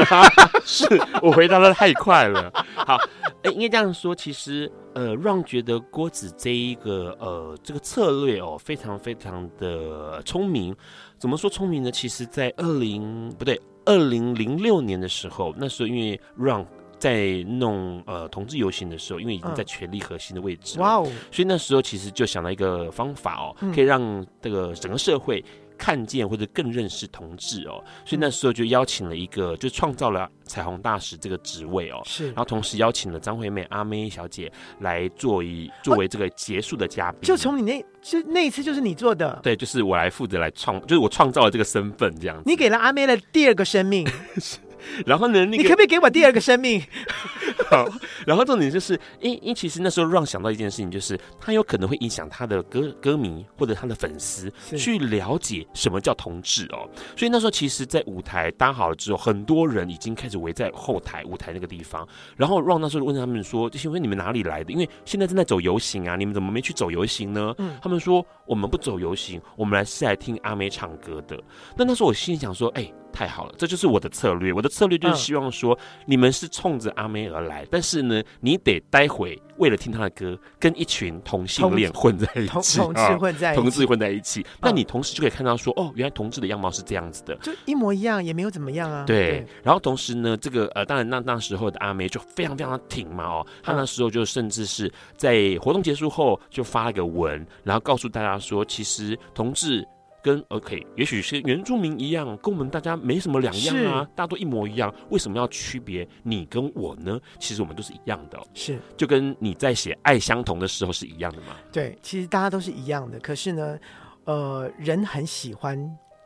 是我回答的太快了。好，哎，应该这样说，其实，呃，让觉得郭子这一个，呃，这个策略哦，非常非常的聪明。怎么说聪明呢？其实，在二零不对，二零零六年的时候，那时候因为让。在弄呃同志游行的时候，因为已经在权力核心的位置，哇哦！所以那时候其实就想到一个方法哦，可以让这个整个社会看见或者更认识同志哦。所以那时候就邀请了一个，就创造了彩虹大使这个职位哦。是，然后同时邀请了张惠妹阿妹小姐来做一作为这个结束的嘉宾。就从你那就那一次就是你做的，对，就是我来负责来创，就是我创造了这个身份这样子。你给了阿妹的第二个生命。然后呢，那个、你可不可以给我第二个生命？好，然后重点就是，因因其实那时候让想到一件事情，就是他有可能会影响他的歌歌迷或者他的粉丝去了解什么叫同志哦。所以那时候其实，在舞台搭好了之后，很多人已经开始围在后台舞台那个地方。然后让那时候问他们说：“这些问你们哪里来的？因为现在正在走游行啊，你们怎么没去走游行呢？”嗯，他们说：“我们不走游行，我们来是来听阿妹唱歌的。”那那时候我心里想说：“哎。”太好了，这就是我的策略。我的策略就是希望说，你们是冲着阿妹而来，但是呢，你得待会为了听她的歌，跟一群同性恋混在一起，同 志混在一起，同志混在一起。那你同时就可以看到说，哦，原来同志的样貌是这样子的，就一模一样，也没有怎么样啊。对。然后同时呢，这个呃，当然那那时候的阿妹就非常非常的挺嘛，哦，她那时候就甚至是在活动结束后就发了个文，然后告诉大家说，其实同志。跟 OK，也许是原住民一样，跟我们大家没什么两样啊，大家都一模一样，为什么要区别你跟我呢？其实我们都是一样的，是就跟你在写爱相同的时候是一样的嘛。对，其实大家都是一样的，可是呢，呃，人很喜欢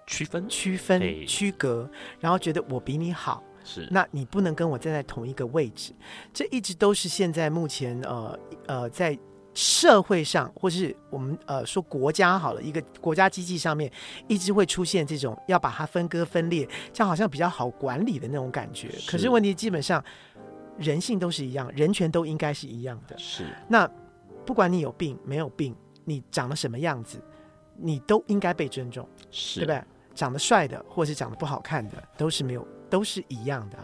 区分、区分、区隔，然后觉得我比你好，是，那你不能跟我站在同一个位置，这一直都是现在目前呃呃在。社会上，或是我们呃说国家好了，一个国家机器上面，一直会出现这种要把它分割分裂，这样好像比较好管理的那种感觉。是。可是问题基本上，人性都是一样，人权都应该是一样的。是。那不管你有病没有病，你长得什么样子，你都应该被尊重，是，对不对？长得帅的，或是长得不好看的，都是没有，都是一样的。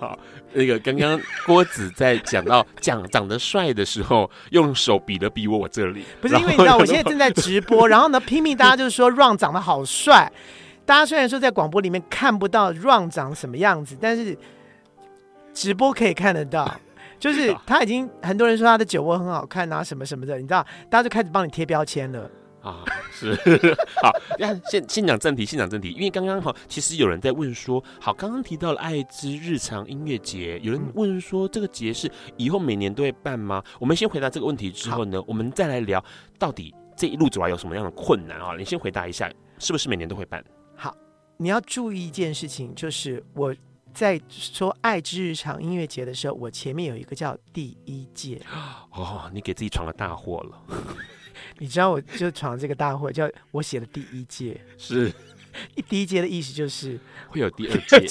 好，那个刚刚郭子在讲到讲长得帅的时候，用手比了比我我这里，不是因为你知道我现在正在直播，然后呢拼命大家就是说 Ron 长得好帅，大家虽然说在广播里面看不到 Ron 长什么样子，但是直播可以看得到。就是他已经很多人说他的酒窝很好看啊，什么什么的，你知道，大家就开始帮你贴标签了。啊，是好，那先先讲正题，先讲正题，因为刚刚好，其实有人在问说，好，刚刚提到了爱之日常音乐节，有人问说这个节是以后每年都会办吗？我们先回答这个问题之后呢，我们再来聊到底这一路走来有什么样的困难啊？你先回答一下，是不是每年都会办？好，你要注意一件事情，就是我在说爱之日常音乐节的时候，我前面有一个叫第一届，哦，你给自己闯了大祸了。你知道，我就闯这个大祸，叫我写了第一届，是 一第一届的意思就是会有第二届，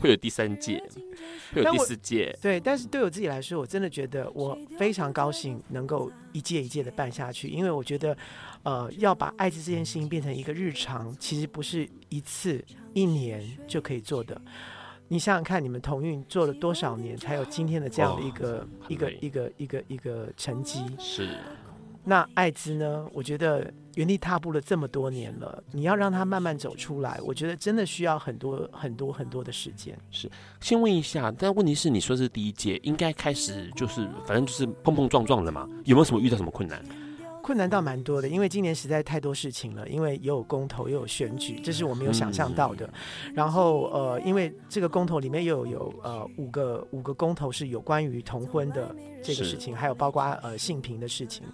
会有第三届，会有第四届。对，但是对我自己来说，我真的觉得我非常高兴能够一届一届的办下去，因为我觉得，呃，要把爱滋这件事情变成一个日常，其实不是一次一年就可以做的。你想想看，你们同运做了多少年，才有今天的这样的一个、哦、一个一个一个一个成绩？是。那艾滋呢？我觉得原地踏步了这么多年了，你要让他慢慢走出来，我觉得真的需要很多很多很多的时间。是，先问一下，但问题是，你说是第一届，应该开始就是反正就是碰碰撞撞的嘛，有没有什么遇到什么困难？困难倒蛮多的，因为今年实在太多事情了，因为也有公投，又有选举，这是我没有想象到的。嗯、然后呃，因为这个公投里面又有有呃五个五个公投是有关于同婚的这个事情，还有包括呃性平的事情，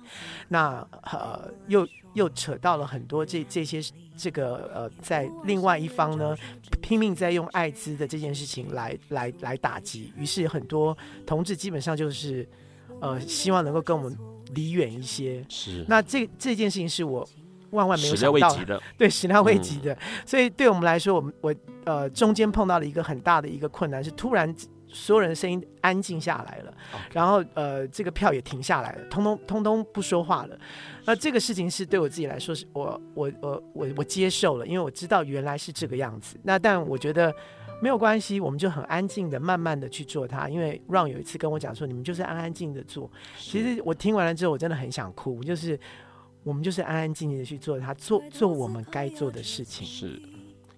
那呃又又扯到了很多这这些这个呃在另外一方呢拼命在用艾滋的这件事情来来来打击，于是很多同志基本上就是呃希望能够跟我们。离远一些是，那这这件事情是我万万没有想到的，对，始料未及的，所以对我们来说，我们我呃中间碰到了一个很大的一个困难，是突然所有人的声音安静下来了.然后呃这个票也停下来了，通通通通不说话了。那这个事情是对我自己来说，是我我我我我接受了，因为我知道原来是这个样子。那但我觉得。没有关系，我们就很安静的、慢慢的去做它。因为 Ron 有一次跟我讲说，你们就是安安静静的做。其实我听完了之后，我真的很想哭。就是我们就是安安静静的去做它，做做我们该做的事情。是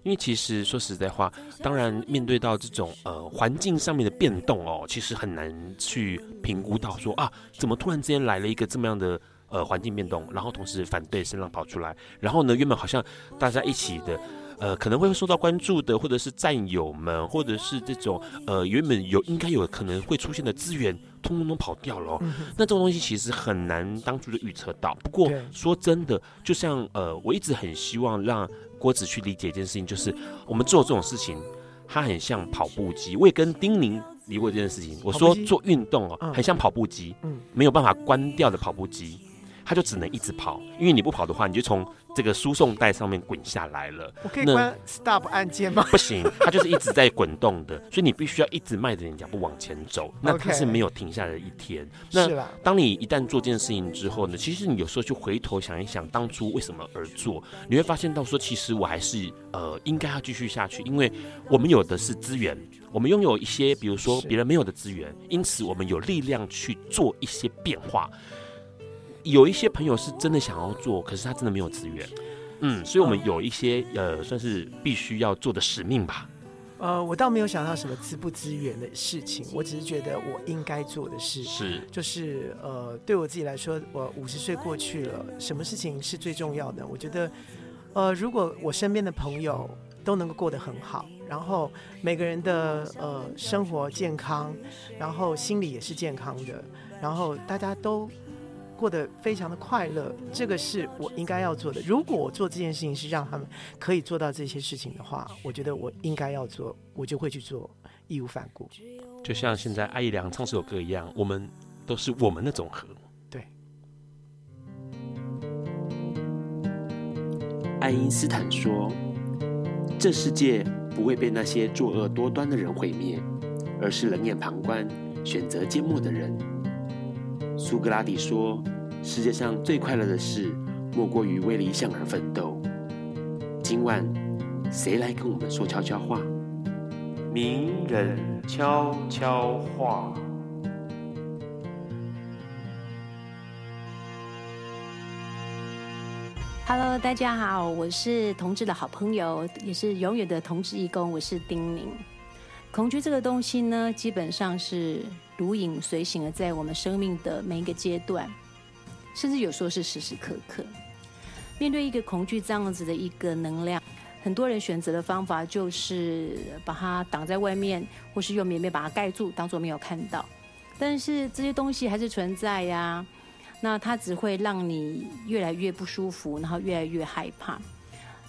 因为其实说实在话，当然面对到这种呃环境上面的变动哦，其实很难去评估到说啊，怎么突然之间来了一个这么样的呃环境变动，然后同时反对声浪跑出来，然后呢，原本好像大家一起的。呃，可能会受到关注的，或者是战友们，或者是这种呃原本有应该有可能会出现的资源，通通都跑掉了，哦。嗯、那这种东西其实很难当初就预测到。不过说真的，就像呃，我一直很希望让郭子去理解一件事情，就是我们做这种事情，它很像跑步机。我也跟丁宁理过这件事情，我说做运动哦，很像跑步机，嗯，没有办法关掉的跑步机。它就只能一直跑，因为你不跑的话，你就从这个输送带上面滚下来了。我可以关 stop 按键吗？不行，它就是一直在滚动的，所以你必须要一直迈着你脚步往前走。那它是没有停下来的一天。那当你一旦做这件事情之后呢，其实你有时候就回头想一想，当初为什么而做，你会发现到说，其实我还是呃应该要继续下去，因为我们有的是资源，我们拥有一些比如说别人没有的资源，因此我们有力量去做一些变化。有一些朋友是真的想要做，可是他真的没有资源，嗯，所以我们有一些呃，算是必须要做的使命吧。呃，我倒没有想到什么资不资源的事情，我只是觉得我应该做的事是，就是呃，对我自己来说，我五十岁过去了，什么事情是最重要的？我觉得，呃，如果我身边的朋友都能够过得很好，然后每个人的呃生活健康，然后心理也是健康的，然后大家都。过得非常的快乐，这个是我应该要做的。如果我做这件事情是让他们可以做到这些事情的话，我觉得我应该要做，我就会去做，义无反顾。就像现在艾怡良唱这首歌一样，我们都是我们的总和。对。爱因斯坦说：“这世界不会被那些作恶多端的人毁灭，而是冷眼旁观、选择缄默的人。”苏格拉底说：“世界上最快乐的事，莫过于为理想而奋斗。”今晚，谁来跟我们说悄悄话？名人悄悄话。Hello，大家好，我是同志的好朋友，也是永远的同志义工，我是丁宁。恐惧这个东西呢，基本上是。如影随形的在我们生命的每一个阶段，甚至有时候是时时刻刻。面对一个恐惧这样子的一个能量，很多人选择的方法就是把它挡在外面，或是用棉被把它盖住，当做没有看到。但是这些东西还是存在呀，那它只会让你越来越不舒服，然后越来越害怕。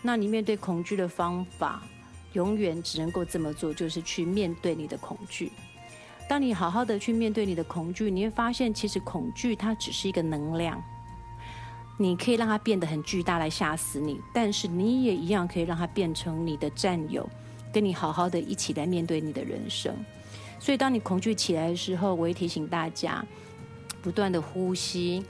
那你面对恐惧的方法，永远只能够这么做，就是去面对你的恐惧。当你好好的去面对你的恐惧，你会发现，其实恐惧它只是一个能量。你可以让它变得很巨大来吓死你，但是你也一样可以让它变成你的战友，跟你好好的一起来面对你的人生。所以，当你恐惧起来的时候，我会提醒大家，不断的呼吸，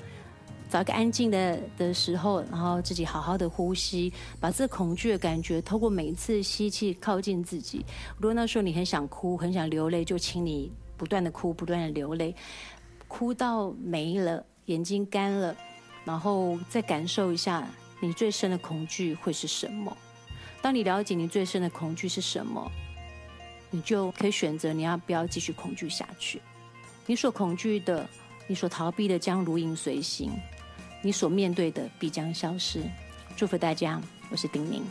找一个安静的的时候，然后自己好好的呼吸，把这恐惧的感觉透过每一次吸气靠近自己。如果那时候你很想哭，很想流泪，就请你不断的哭，不断的流泪，哭到没了，眼睛干了。然后再感受一下你最深的恐惧会是什么？当你了解你最深的恐惧是什么，你就可以选择你要不要继续恐惧下去。你所恐惧的，你所逃避的将如影随形，你所面对的必将消失。祝福大家，我是丁宁。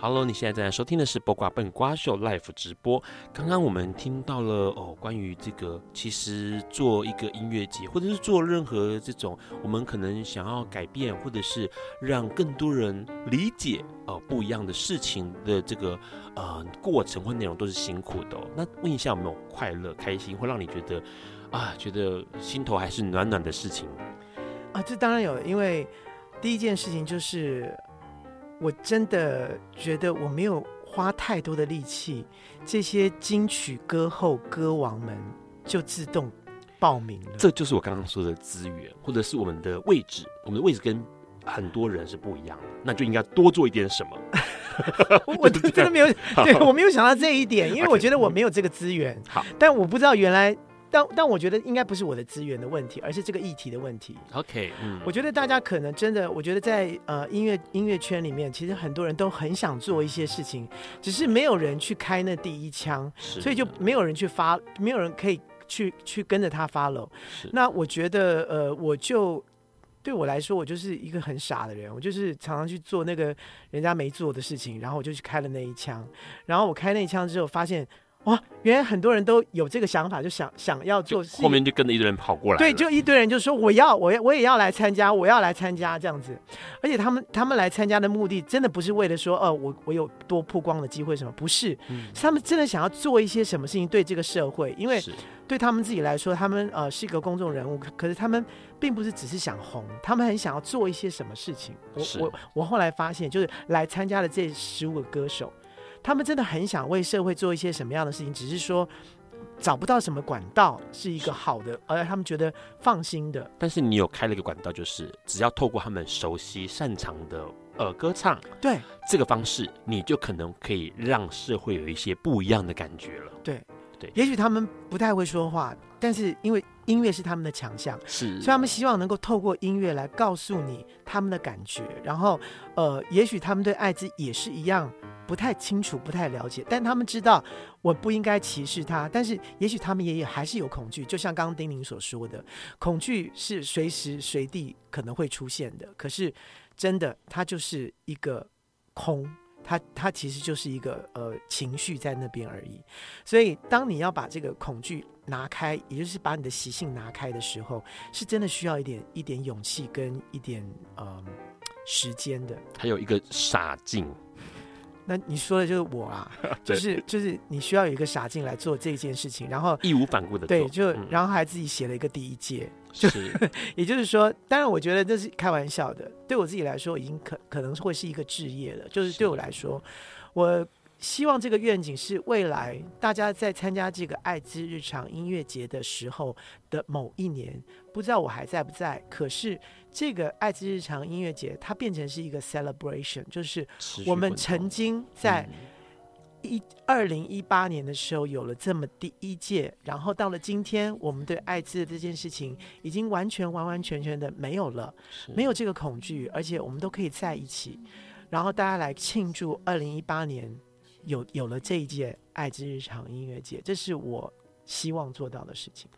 Hello，你现在正在收听的是《播瓜笨瓜秀》Live 直播。刚刚我们听到了哦，关于这个，其实做一个音乐节，或者是做任何这种我们可能想要改变，或者是让更多人理解哦不一样的事情的这个呃过程或内容，都是辛苦的。那问一下，有没有快乐、开心，会让你觉得啊，觉得心头还是暖暖的事情？啊，这当然有，因为第一件事情就是。我真的觉得我没有花太多的力气，这些金曲歌后歌王们就自动报名了。这就是我刚刚说的资源，或者是我们的位置，我们的位置跟很多人是不一样的，那就应该多做一点什么。我真的没有，对，我没有想到这一点，因为我觉得我没有这个资源。好，但我不知道原来。但但我觉得应该不是我的资源的问题，而是这个议题的问题。OK，嗯，我觉得大家可能真的，我觉得在呃音乐音乐圈里面，其实很多人都很想做一些事情，只是没有人去开那第一枪，所以就没有人去发，没有人可以去去跟着他 follow。那我觉得呃，我就对我来说，我就是一个很傻的人，我就是常常去做那个人家没做的事情，然后我就去开了那一枪，然后我开那一枪之后发现。哇，原来很多人都有这个想法，就想想要做事，后面就跟着一堆人跑过来。对，就一堆人就说我要，我要，我也要来参加，我要来参加这样子。而且他们他们来参加的目的，真的不是为了说，哦、呃，我我有多曝光的机会什么，不是，嗯、是他们真的想要做一些什么事情对这个社会，因为对他们自己来说，他们呃是一个公众人物，可是他们并不是只是想红，他们很想要做一些什么事情。我我我后来发现，就是来参加的这十五个歌手。他们真的很想为社会做一些什么样的事情，只是说找不到什么管道是一个好的，而他们觉得放心的。但是你有开了一个管道，就是只要透过他们熟悉、擅长的呃歌唱，对这个方式，你就可能可以让社会有一些不一样的感觉了。对对，也许他们不太会说话，但是因为音乐是他们的强项，是，所以他们希望能够透过音乐来告诉你他们的感觉。然后呃，也许他们对艾滋也是一样。不太清楚，不太了解，但他们知道我不应该歧视他。但是，也许他们也也还是有恐惧，就像刚刚丁宁所说的，恐惧是随时随地可能会出现的。可是，真的，它就是一个空，它它其实就是一个呃情绪在那边而已。所以，当你要把这个恐惧拿开，也就是把你的习性拿开的时候，是真的需要一点一点勇气跟一点呃时间的。还有一个傻劲。那你说的就是我啊，就是就是你需要有一个傻劲来做这件事情，然后义无反顾的对，就然后还自己写了一个第一届，就是 也就是说，当然我觉得这是开玩笑的，对我自己来说已经可可能会是一个置业了，就是对我来说，我。希望这个愿景是未来大家在参加这个爱之日常音乐节的时候的某一年，不知道我还在不在。可是这个爱之日常音乐节，它变成是一个 celebration，就是我们曾经在一二零一八年的时候有了这么第一届，然后到了今天，我们对艾滋这件事情已经完全完完全全的没有了，没有这个恐惧，而且我们都可以在一起，然后大家来庆祝二零一八年有有了这一届爱之日常音乐节，这是我希望做到的事情。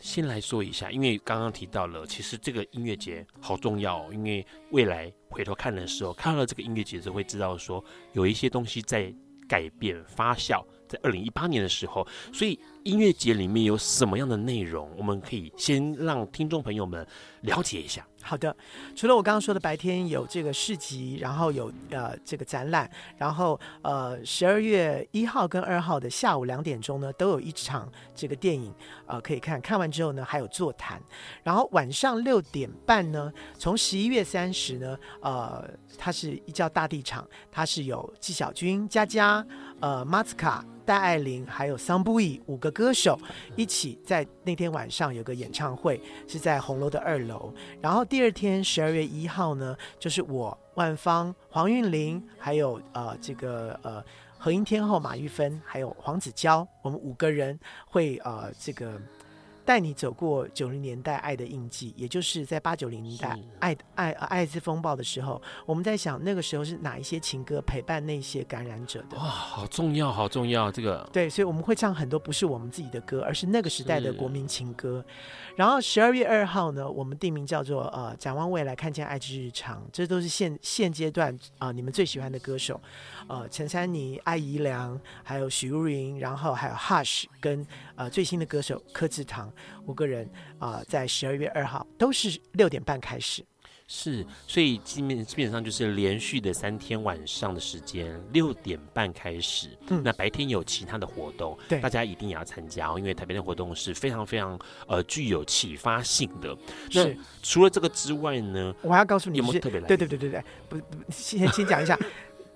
先来说一下，因为刚刚提到了，其实这个音乐节好重要哦，因为未来回头看的时候，看到了这个音乐节就会知道说有一些东西在改变发酵。在二零一八年的时候，所以音乐节里面有什么样的内容，我们可以先让听众朋友们了解一下。好的，除了我刚刚说的白天有这个市集，然后有呃这个展览，然后呃十二月一号跟二号的下午两点钟呢，都有一场这个电影呃可以看，看完之后呢还有座谈，然后晚上六点半呢，从十一月三十呢，呃它是一叫大地场，它是有纪晓君、佳佳、呃马斯卡。戴爱玲还有桑布伊五个歌手一起在那天晚上有个演唱会，是在红楼的二楼。然后第二天十二月一号呢，就是我万芳、黄韵玲，还有呃这个呃和音天后马玉芬，还有黄子佼，我们五个人会呃这个。带你走过九零年代爱的印记，也就是在八九零年代爱爱爱滋风暴的时候，我们在想那个时候是哪一些情歌陪伴那些感染者的？哇，好重要，好重要！这个对，所以我们会唱很多不是我们自己的歌，而是那个时代的国民情歌。然后十二月二号呢，我们定名叫做呃展望未来，看见爱之日常，这都是现现阶段啊、呃、你们最喜欢的歌手，呃陈珊妮、艾怡良，还有许茹芸，然后还有 Hush 跟呃最新的歌手柯志堂。五个人啊、呃，在十二月二号都是六点半开始，是，所以基本基本上就是连续的三天晚上的时间，六点半开始。嗯，那白天有其他的活动，对，大家一定也要参加哦，因为台北的活动是非常非常呃具有启发性的。那，除了这个之外呢，我还要告诉你，有没有特别来？对对对对对，不不，先先讲一下。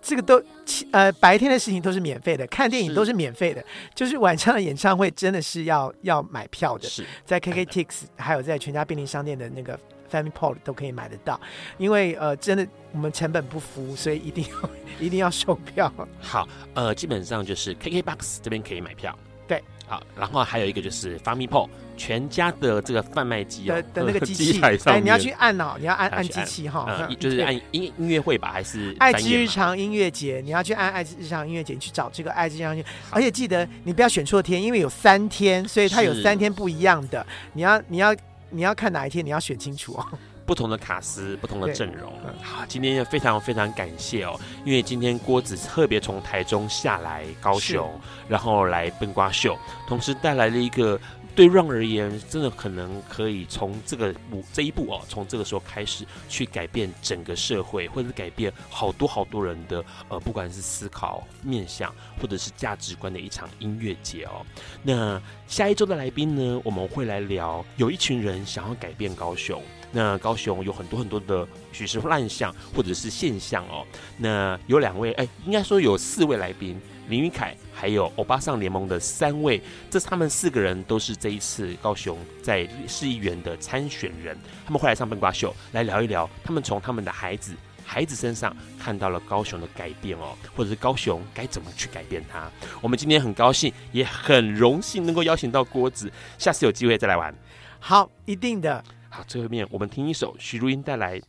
这个都，呃，白天的事情都是免费的，看电影都是免费的，是就是晚上的演唱会真的是要要买票的，是在 KKTix 还有在全家便利商店的那个 FamilyPort 都可以买得到，因为呃，真的我们成本不符，所以一定要 一定要售票。好，呃，基本上就是 KKBOX 这边可以买票。对，好，然后还有一个就是 FamilyPort 全家的这个贩卖机的的那个机器，哎，你要去按哦，你要按按。机器哈，呃，就是按音音乐会吧，还是爱之日常音乐节？你要去按爱之日常音乐节，你去找这个爱之日常音乐，而且记得你不要选错天，因为有三天，所以它有三天不一样的，你要你要你要看哪一天，你要选清楚哦。不同的卡司，不同的阵容。好，今天也非常非常感谢哦，因为今天郭子特别从台中下来高雄，然后来笨瓜秀，同时带来了一个对 Ron 而言，真的可能可以从这个步这一步哦，从这个时候开始去改变整个社会，或者是改变好多好多人的呃，不管是思考面向或者是价值观的一场音乐节哦。那下一周的来宾呢，我们会来聊，有一群人想要改变高雄。那高雄有很多很多的许是乱象或者是现象哦。那有两位，哎，应该说有四位来宾，林云凯，还有欧巴桑联盟的三位，这他们四个人都是这一次高雄在市议员的参选人，他们会来上笨瓜秀来聊一聊，他们从他们的孩子孩子身上看到了高雄的改变哦，或者是高雄该怎么去改变它。我们今天很高兴，也很荣幸能够邀请到郭子，下次有机会再来玩。好，一定的。好，最后面我们听一首许茹芸带来《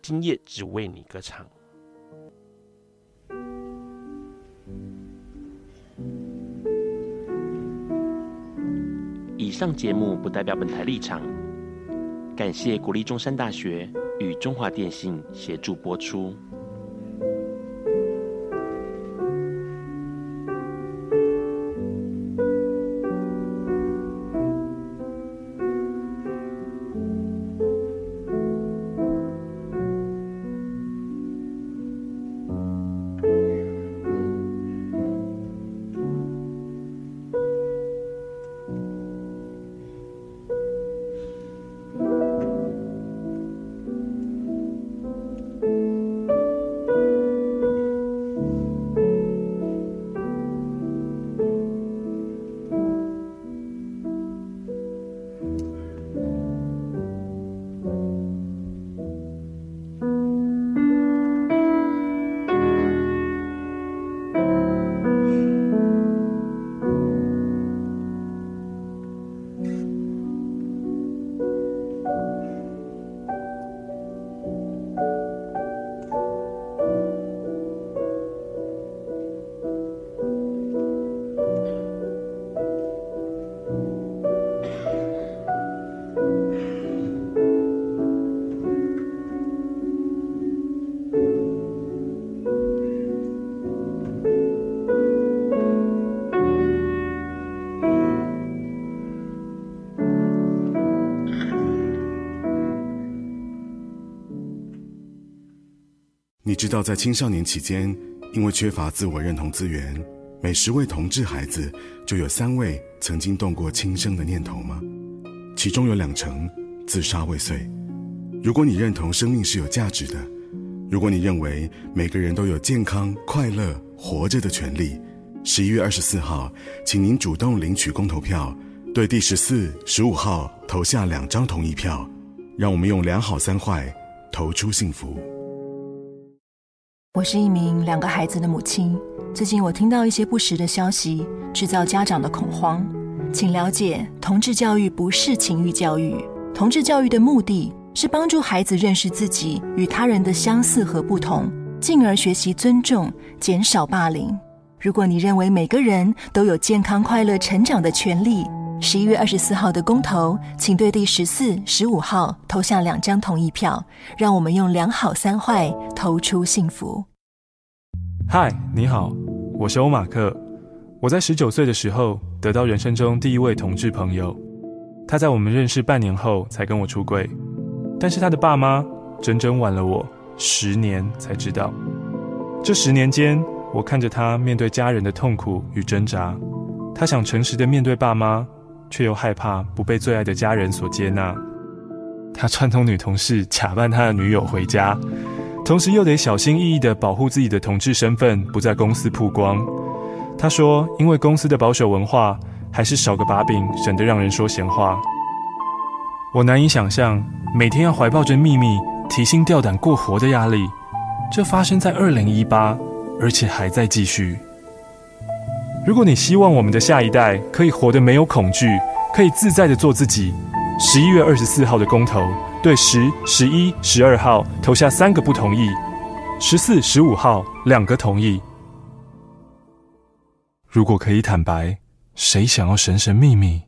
今夜只为你歌唱》。以上节目不代表本台立场，感谢国立中山大学与中华电信协助播出。知道，在青少年期间，因为缺乏自我认同资源，每十位同志孩子就有三位曾经动过轻生的念头吗？其中有两成自杀未遂。如果你认同生命是有价值的，如果你认为每个人都有健康、快乐、活着的权利，十一月二十四号，请您主动领取公投票，对第十四、十五号投下两张同意票，让我们用两好三坏投出幸福。我是一名两个孩子的母亲。最近我听到一些不实的消息，制造家长的恐慌。请了解，同志教育不是情欲教育。同志教育的目的是帮助孩子认识自己与他人的相似和不同，进而学习尊重，减少霸凌。如果你认为每个人都有健康快乐成长的权利，十一月二十四号的公投，请对第十四、十五号投下两张同意票，让我们用两好三坏投出幸福。嗨，你好，我是欧马克。我在十九岁的时候得到人生中第一位同志朋友，他在我们认识半年后才跟我出柜，但是他的爸妈整整晚了我十年才知道。这十年间，我看着他面对家人的痛苦与挣扎，他想诚实的面对爸妈。却又害怕不被最爱的家人所接纳，他串通女同事假扮他的女友回家，同时又得小心翼翼地保护自己的同志身份不在公司曝光。他说：“因为公司的保守文化，还是少个把柄，省得让人说闲话。”我难以想象每天要怀抱着秘密、提心吊胆过活的压力，这发生在二零一八，而且还在继续。如果你希望我们的下一代可以活得没有恐惧，可以自在的做自己，十一月二十四号的公投，对十、十一、十二号投下三个不同意，十四、十五号两个同意。如果可以坦白，谁想要神神秘秘？